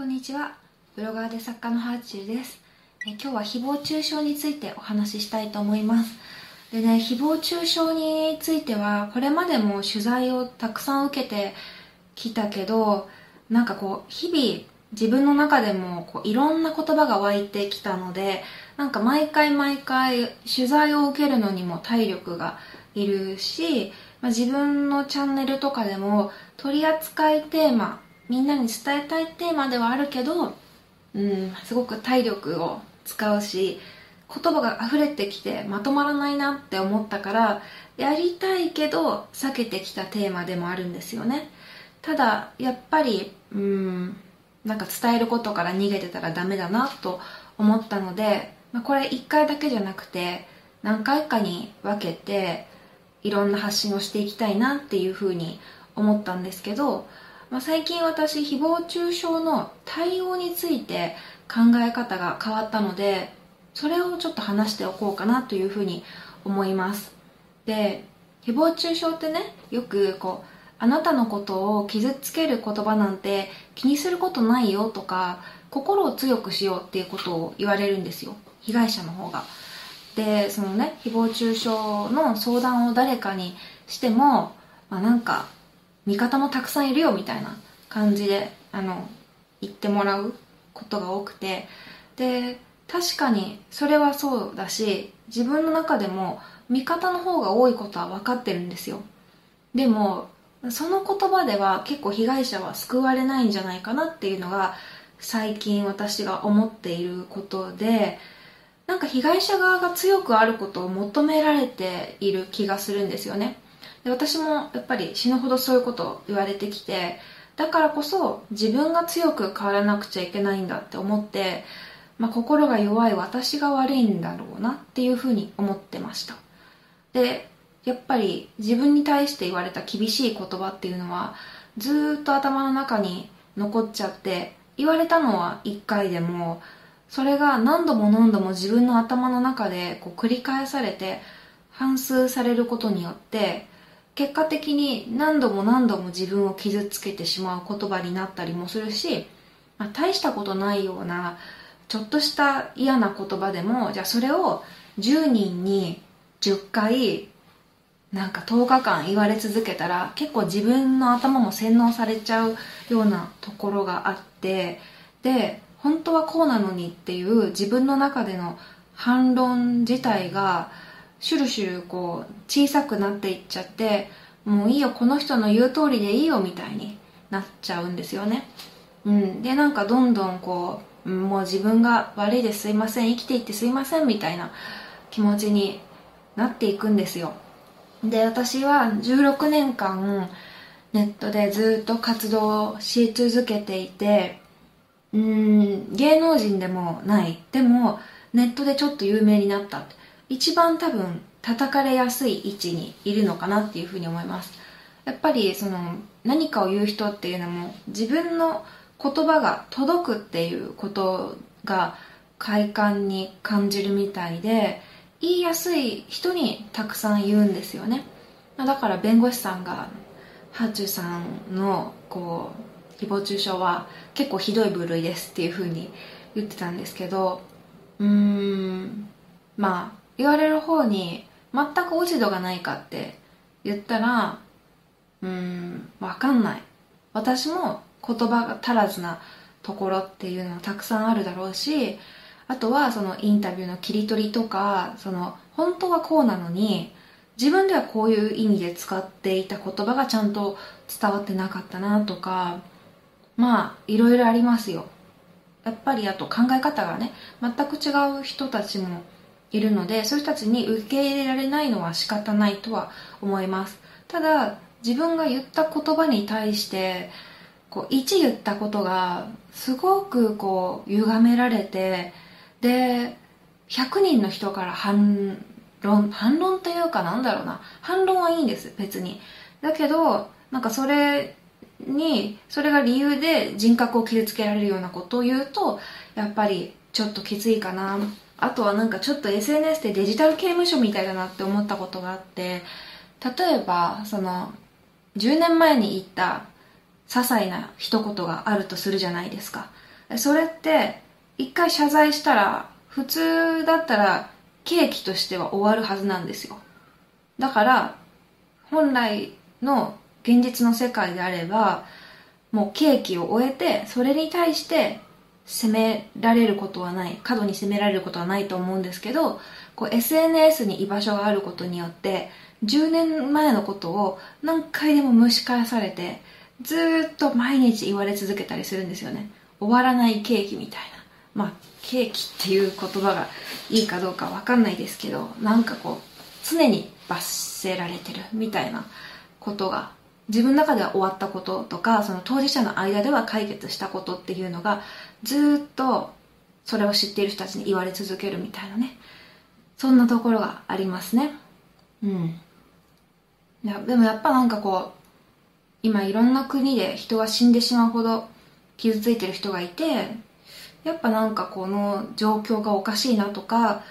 こんにちは。ブロガーで作家のハーチューです。え今日は誹謗中傷についてお話ししたいと思います。でね、誹謗中傷については、これまでも取材をたくさん受けてきたけど、なんかこう、日々自分の中でもこういろんな言葉が湧いてきたので、なんか毎回毎回取材を受けるのにも体力がいるし、まあ、自分のチャンネルとかでも取り扱いテーマ、みんなに伝えたいテーマではあるけど、うん、すごく体力を使うし、言葉が溢れてきてまとまらないなって思ったから、やりたいけど避けてきたテーマでもあるんですよね。ただ、やっぱり、うん、なんか伝えることから逃げてたらダメだなと思ったので、まあ、これ一回だけじゃなくて、何回かに分けて、いろんな発信をしていきたいなっていうふうに思ったんですけど、まあ、最近私誹謗中傷の対応について考え方が変わったのでそれをちょっと話しておこうかなというふうに思います。で誹謗中傷ってねよくこうあなたのことを傷つける言葉なんて気にすることないよとか心を強くしようっていうことを言われるんですよ。被害者の方が。でそのね誹謗中傷の相談を誰かにしても、まあ、なんか味方もたくさんいるよみたいな感じであの言ってもらうことが多くて。で確かにそれはそうだし自分の中でも味方の方が多いことは分かってるんですよ。でもその言葉では結構被害者は救われないんじゃないかなっていうのが最近私が思っていることでなんか被害者側が強くあることを求められている気がするんですよね。で私もやっぱり死ぬほどそういうことを言われてきてだからこそ自分が強く変わらなくちゃいけないんだって思って、まあ、心が弱い私が悪いんだろうなっていうふうに思ってました。でやっぱり自分に対して言われた厳しい言葉っていうのはずっと頭の中に残っちゃって言われたのは1回でもそれが何度も何度も自分の頭の中でこう繰り返されて反数されることによって結果的に何度も何度も自分を傷つけてしまう言葉になったりもするし、まあ、大したことないようなちょっとした嫌な言葉でもじゃあそれを10人に10回なんか10日間言われ続けたら結構自分の頭も洗脳されちゃうようなところがあってで本当はこうなのにっていう自分の中での反論自体がシュルシュルこう小さくなっていっちゃってもういいよこの人の言う通りでいいよみたいになっちゃうんですよね、うん、でなんかどんどんこうもう自分が悪いですいません生きていってすいませんみたいな気持ちになっていくんですよ。で私は16年間ネットでずっと活動し続けていてうん芸能人でもない。でもネットでちょっと有名になった。一番多分叩かれやすい位置にいるのかなっていうふうに思います。やっぱりその何かを言う人っていうのも自分の言葉が届くっていうことが快感に感じるみたいで言いやすい人にたくさん言うんですよね。だから弁護士さんがハーチュさんのこう誹謗中傷は結構ひどい部類ですっていうふうに言ってたんですけどうーんまあ言われる方に全く落ち度がないかって言ったらうーんわかんない。私も言葉が足らずなところっていうのはたくさんあるだろうしあとはそのインタビューの切り取りとかその本当はこうなのに自分ではこういう意味で使っていた言葉がちゃんと伝わってなかったなとかまあいろいろありますよ。やっぱりあと考え方がね全く違う人たちもいるのでそういう人たちに受け入れられないのは仕方ないとは思います。ただ自分が言った言葉に対してこう1言ったことがすごくこう歪められてで100人の人から反論反論というかなんだろうな。反論はいいんです別に。だけどなんかそれにそれが理由で人格を傷つけられるようなことを言うとやっぱりちょっときついかな。あとはなんかちょっと SNS でデジタル刑務所みたいだなって思ったことがあって例えばその10年前に言った些細な一言があるとするじゃないですか。それって一回謝罪したら普通だったら刑期としては終わるはずなんですよ。だから本来の現実の世界であればもう刑期を終えてそれに対して責められることはない過度に責められることはないと思うんですけどこう SNS に居場所があることによって10年前のことを何回でも蒸し返されてずっと毎日言われ続けたりするんですよね。終わらないケーキみたいな。まあケーキっていう言葉がいいかどうかわかんないですけどなんかこう常に罰せられてるみたいなことが自分の中では終わったこととかその当事者の間では解決したことっていうのがずっとそれを知っている人たちに言われ続けるみたいなね。そんなところがありますね。うん。でもやっぱなんかこう今いろんな国で人が死んでしまうほど傷ついてる人がいてやっぱなんかこの状況がおかしいなとか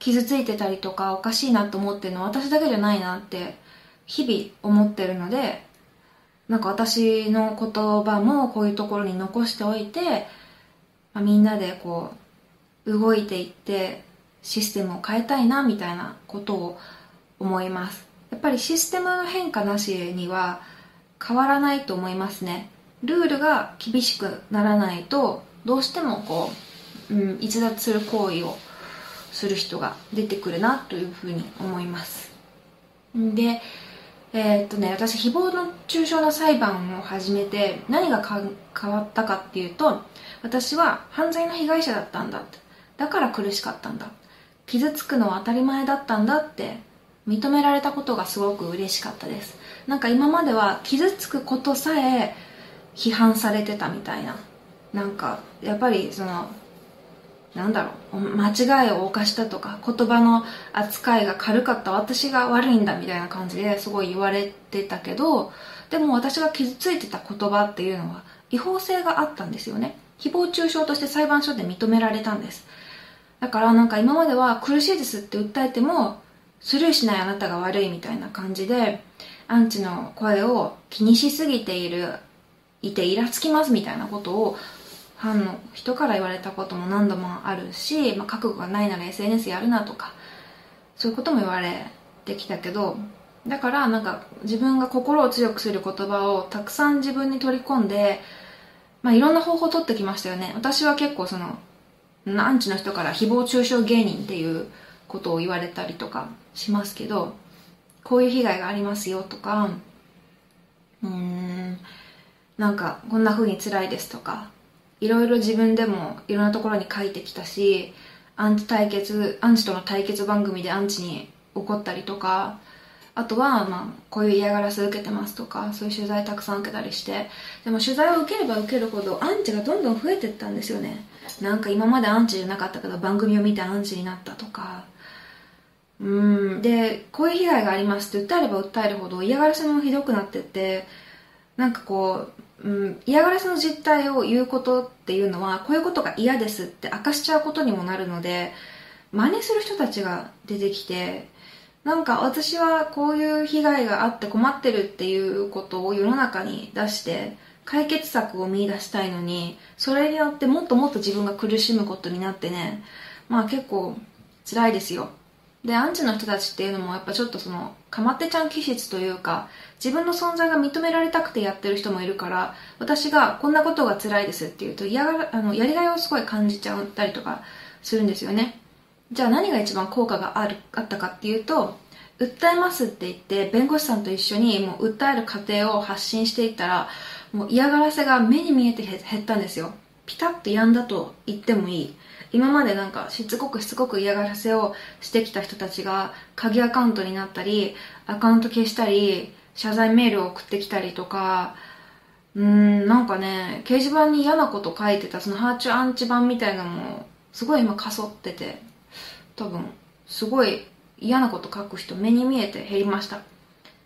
傷ついてたりとかおかしいなと思ってるのは私だけじゃないなって日々思ってるのでなんか私の言葉もこういうところに残しておいて、まあ、みんなでこう動いていってシステムを変えたいなみたいなことを思います。やっぱりシステムの変化なしには変わらないと思いますね。ルールが厳しくならないとどうしてもこう、うん、逸脱する行為をする人が出てくるなというふうに思います。でえー、っとね私誹謗の中傷の裁判を始めて何が変わったかっていうと私は犯罪の被害者だったんだだから苦しかったんだ。傷つくのは当たり前だったんだって認められたことがすごく嬉しかったです。なんか今までは傷つくことさえ批判されてたみたいな。なんかやっぱりそのなんだろう間違いを犯したとか言葉の扱いが軽かった私が悪いんだみたいな感じですごい言われてたけどでも私が傷ついてた言葉っていうのは違法性があったんですよね。誹謗中傷として裁判所で認められたんです。だからなんか今までは苦しいですって訴えてもスルーしないあなたが悪いみたいな感じでアンチの声を気にしすぎているいてイラつきますみたいなことをファンの人から言われたことも何度もあるし、まあ、覚悟がないなら SNS やるなとかそういうことも言われてきたけどだからなんか自分が心を強くする言葉をたくさん自分に取り込んで、まあ、いろんな方法を取ってきましたよね。私は結構そのアンチの人から誹謗中傷芸人っていうことを言われたりとかしますけどこういう被害がありますよとかうーんなんかこんな風に辛いですとかいろいろ自分でもいろんなところに書いてきたしアンチ対決アンチとの対決番組でアンチに怒ったりとかあとは、まあ、こういう嫌がらせ受けてますとかそういう取材たくさん受けたりしてでも取材を受ければ受けるほどアンチがどんどん増えてったんですよね。なんか今までアンチじゃなかったけど番組を見てアンチになったとか。うんでこういう被害がありますって訴えれば訴えるほど嫌がらせもひどくなってってなんかこう、うん、嫌がらせの実態を言うことっていうのはこういうことが嫌ですって明かしちゃうことにもなるので真似する人たちが出てきてなんか私はこういう被害があって困ってるっていうことを世の中に出して解決策を見出したいのにそれによってもっともっと自分が苦しむことになってねまあ結構辛いですよ。でアンチの人たちっていうのもやっぱちょっとそのかまってちゃん気質というか自分の存在が認められたくてやってる人もいるから私がこんなことが辛いですって言うと嫌があのやりがいをすごい感じちゃったりとかするんですよね。じゃあ何が一番効果があるあったかっていうと訴えますって言って弁護士さんと一緒にもう訴える過程を発信していったらもう嫌がらせが目に見えて減ったんですよ。ピタッとやんだと言ってもいい。今までなんかしつこくしつこく嫌がらせをしてきた人たちが鍵アカウントになったりアカウント消したり謝罪メールを送ってきたりとか。うんなんかね掲示板に嫌なこと書いてたそのハーチュアンチ版みたいなのもすごい今かそってて多分すごい嫌なこと書く人目に見えて減りました。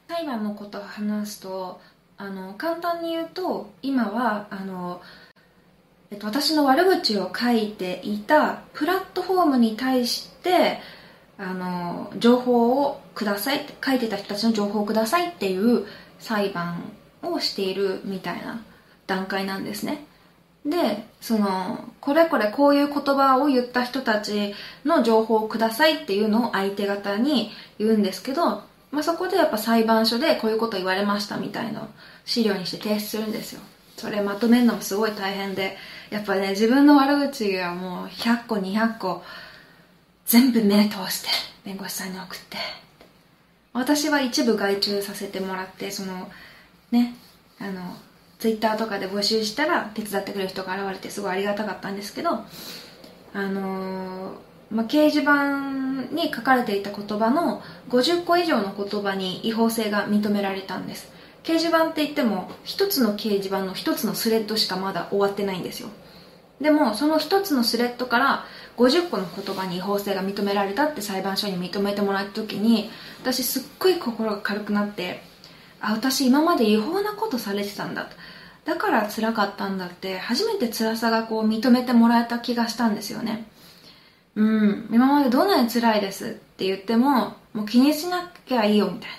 裁判のことを話すとあの簡単に言うと今はあのえっと、私の悪口を書いていたプラットフォームに対してあの情報をくださいって書いてた人たちの情報をくださいっていう裁判をしているみたいな段階なんですねで、その、これこれこういう言葉を言った人たちの情報をくださいっていうのを相手方に言うんですけど、まあ、そこでやっぱ裁判所でこういうこと言われましたみたいな資料にして提出するんですよ。それまとめるのもすごい大変で、やっぱね、自分の悪口がもう100個200個全部目通して弁護士さんに送って。私は一部外注させてもらって、その、ね、あの、ツイッターとかで募集したら手伝ってくれる人が現れてすごいありがたかったんですけど、あのー、まあ、掲示板に書かれていた言葉の50個以上の言葉に違法性が認められたんです。掲示板って言っても一つの掲示板の一つのスレッドしかまだ終わってないんですよ。でもその一つのスレッドから50個の言葉に違法性が認められたって裁判所に認めてもらった時に私すっごい心が軽くなってあ私今まで違法なことされてたんだだから辛かったんだって初めて辛さがこう認めてもらえた気がしたんですよね。うん今までどんなに辛いですって言ってももう気にしなきゃいいよみたいな。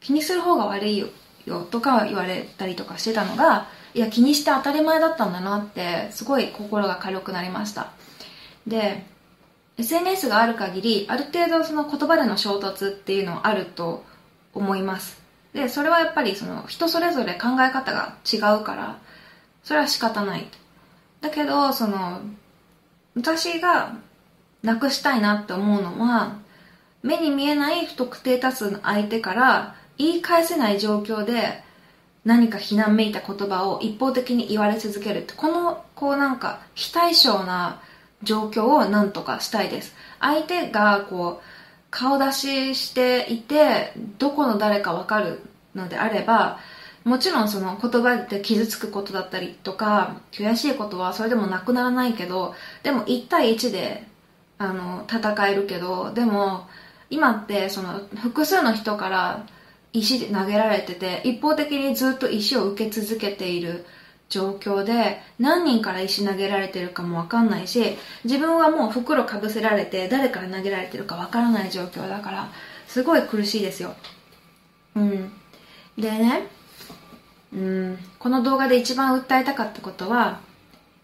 気にする方が悪いよよとか言われたりとかしてたのがいや気にして当たり前だったんだなってすごい心が軽くなりました。で SNS がある限りある程度その言葉での衝突っていうのはあると思います。でそれはやっぱりその人それぞれ考え方が違うからそれは仕方ない。だけどその私がなくしたいなって思うのは目に見えない不特定多数の相手から言い返せない状況で何か非難めいた言葉を一方的に言われ続けるってこのこうなんか非対称な状況を何とかしたいです。相手がこう顔出ししていてどこの誰かわかるのであればもちろんその言葉で傷つくことだったりとか悔しいことはそれでもなくならないけどでも1対1であの戦えるけどでも今ってその複数の人から石で投げられてて一方的にずっと石を受け続けている。状況で何人から石投げられてるかもわかんないし自分はもう袋かぶせられて誰から投げられてるかわからない状況だからすごい苦しいですよ。うん。でねうん。この動画で一番訴えたかったことは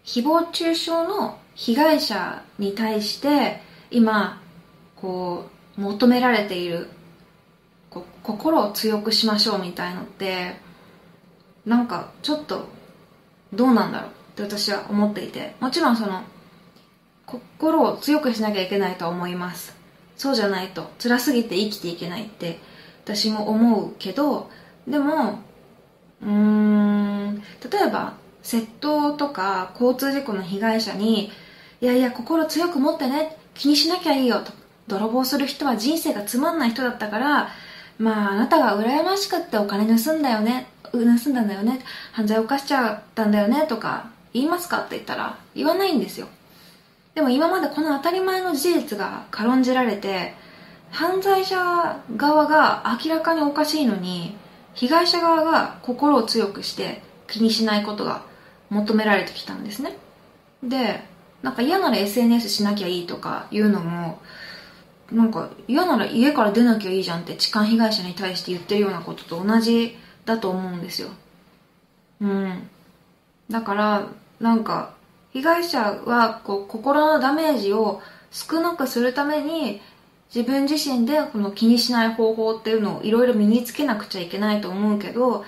誹謗中傷の被害者に対して今こう求められているこ心を強くしましょうみたいのってなんかちょっとどうなんだろうって私は思っていてもちろんその心を強くしなきゃいけないと思います。そうじゃないと辛すぎて生きていけないって私も思うけどでもうーん例えば窃盗とか交通事故の被害者にいやいや心強く持ってね気にしなきゃいいよと泥棒する人は人生がつまんない人だったからまああなたが羨ましくってお金盗んだよね。盗んだんだよね。犯罪を犯しちゃったんだよねとか言いますかって言ったら言わないんですよ。でも今までこの当たり前の事実が軽んじられて犯罪者側が明らかにおかしいのに被害者側が心を強くして気にしないことが求められてきたんですね。でなんか嫌なら SNS しなきゃいいとかいうのもなんか嫌なら家から出なきゃいいじゃんって痴漢被害者に対して言ってるようなことと同じだと思うんですよ。うん。だからなんか被害者はこう心のダメージを少なくするために自分自身でこの気にしない方法っていうのをいろいろ身につけなくちゃいけないと思うけど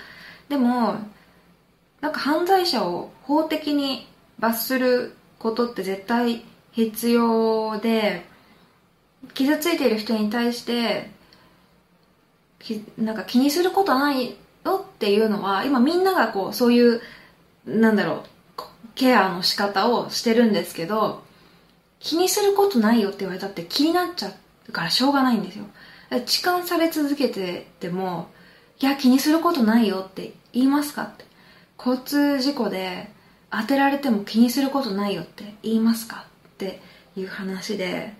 でもなんか犯罪者を法的に罰することって絶対必要で傷ついている人に対してなんか気にすることないよっていうのは今みんながこうそういうなんだろうケアの仕方をしてるんですけど気にすることないよって言われたって気になっちゃうからしょうがないんですよ。痴漢され続けててもいや気にすることないよって言いますかって。交通事故で当てられても気にすることないよって言いますかっていう話で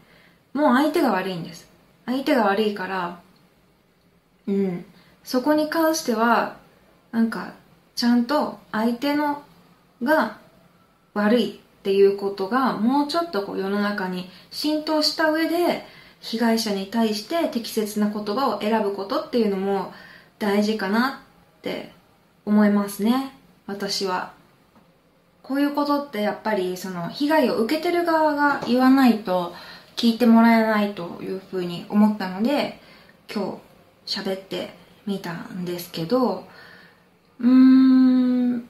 もう相手が悪いんです。相手が悪いからうん。そこに関してはなんかちゃんと相手のが悪いっていうことがもうちょっとこう世の中に浸透した上で被害者に対して適切な言葉を選ぶことっていうのも大事かなって思いますね。私は。こういうことってやっぱりその被害を受けてる側が言わないと聞いてもらえないというふうに思ったので今日喋ってみたんですけどうーん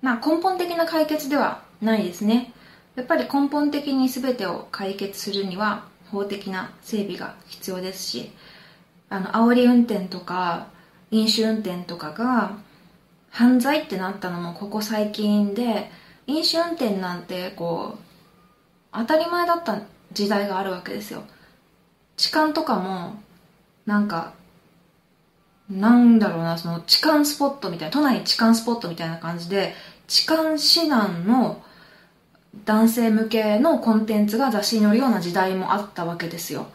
まあ根本的な解決ではないですね。やっぱり根本的に全てを解決するには法的な整備が必要ですしあの煽り運転とか飲酒運転とかが犯罪ってなったのもここ最近で飲酒運転なんてこう当たり前だった時代があるわけですよ。痴漢とかもなんかなんだろうなその痴漢スポットみたいな都内痴漢スポットみたいな感じで痴漢指南の男性向けのコンテンツが雑誌に載るような時代もあったわけですよ。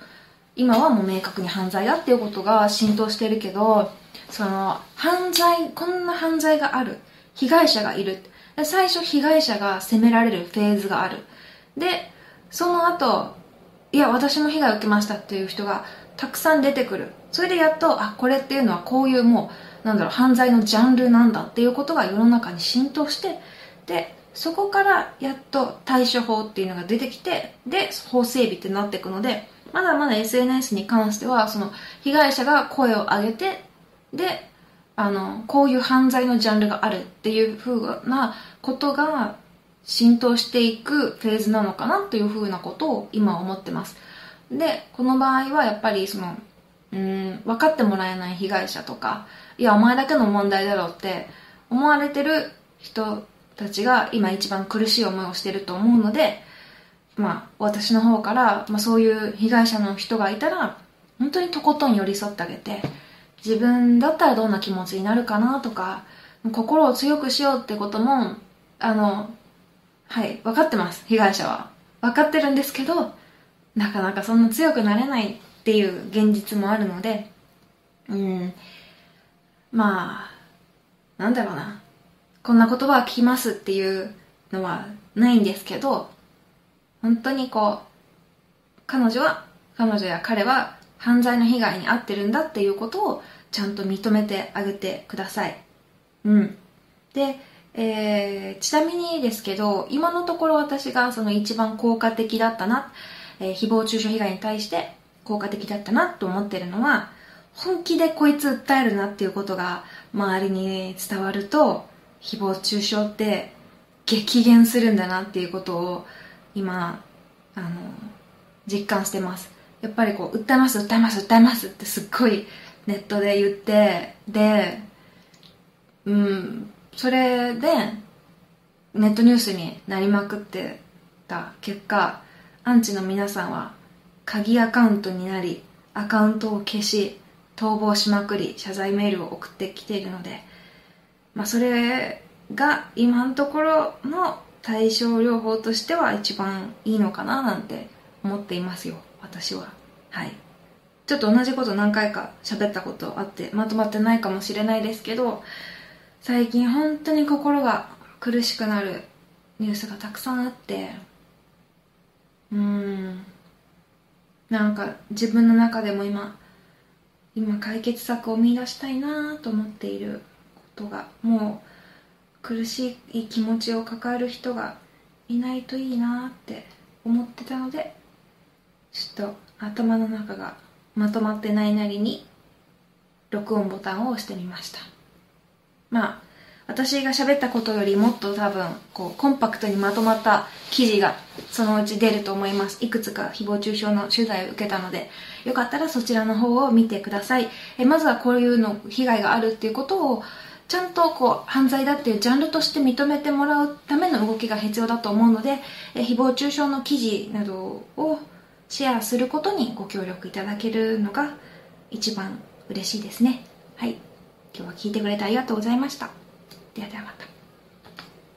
今はもう明確に犯罪だっていうことが浸透してるけどその犯罪こんな犯罪がある。被害者がいる。最初被害者が責められるフェーズがある。でその後いや私も被害を受けましたっていう人がたくさん出てくる。それでやっとあこれっていうのはこういうもうなんだろう犯罪のジャンルなんだっていうことが世の中に浸透してでそこからやっと対処法っていうのが出てきてで法整備ってなっていくのでまだまだ SNS に関してはその被害者が声を上げてであのこういう犯罪のジャンルがあるっていうふうなことが浸透していくフェーズなのかなというふうなことを今思ってます。でこの場合はやっぱりそのうん分かってもらえない被害者とかいやお前だけの問題だろうって思われてる人たちが今一番苦しい思いをしてると思うのでまあ私の方から、まあ、そういう被害者の人がいたら本当にとことん寄り添ってあげて自分だったらどんな気持ちになるかなとか心を強くしようってこともあのはい分かってます被害者は分かってるんですけどなかなかそんな強くなれないっていう現実もあるのでうんまあなんだろうなこんな言葉は聞きますっていうのはないんですけど本当にこう彼女は彼女や彼は犯罪の被害に遭ってるんだっていうことをちゃんと認めてあげてください。うん。で、えー、ちなみにですけど、今のところ私がその一番効果的だったな、えー、誹謗中傷被害に対して効果的だったなと思ってるのは、本気でこいつ訴えるなっていうことが周りに伝わると、誹謗中傷って激減するんだなっていうことを今、あの、実感してます。やっぱりこう、訴えます、訴えます、訴えますってすっごいネットで言ってでうんそれでネットニュースになりまくってた結果アンチの皆さんは鍵アカウントになりアカウントを消し逃亡しまくり謝罪メールを送ってきているので、まあ、それが今のところの対症療法としては一番いいのかななんて思っていますよ私は。はい。ちょっと同じこと何回か喋ったことあってまとまってないかもしれないですけど最近本当に心が苦しくなるニュースがたくさんあって。うん。なんか自分の中でも今今解決策を見出したいなと思っていることがもう苦しい気持ちを抱える人がいないといいなって思ってたのでちょっと頭の中がまとまってないなりに録音ボタンを押してみました。まあ私が喋ったことよりもっと多分こうコンパクトにまとまった記事がそのうち出ると思います。いくつか誹謗中傷の取材を受けたのでよかったらそちらの方を見てください。えまずはこういうの被害があるっていうことをちゃんとこう犯罪だっていうジャンルとして認めてもらうための動きが必要だと思うのでえ誹謗中傷の記事などをシェアすることにご協力いただけるのが一番嬉しいですね。はい。今日は聞いてくれてありがとうございました。ではではまた。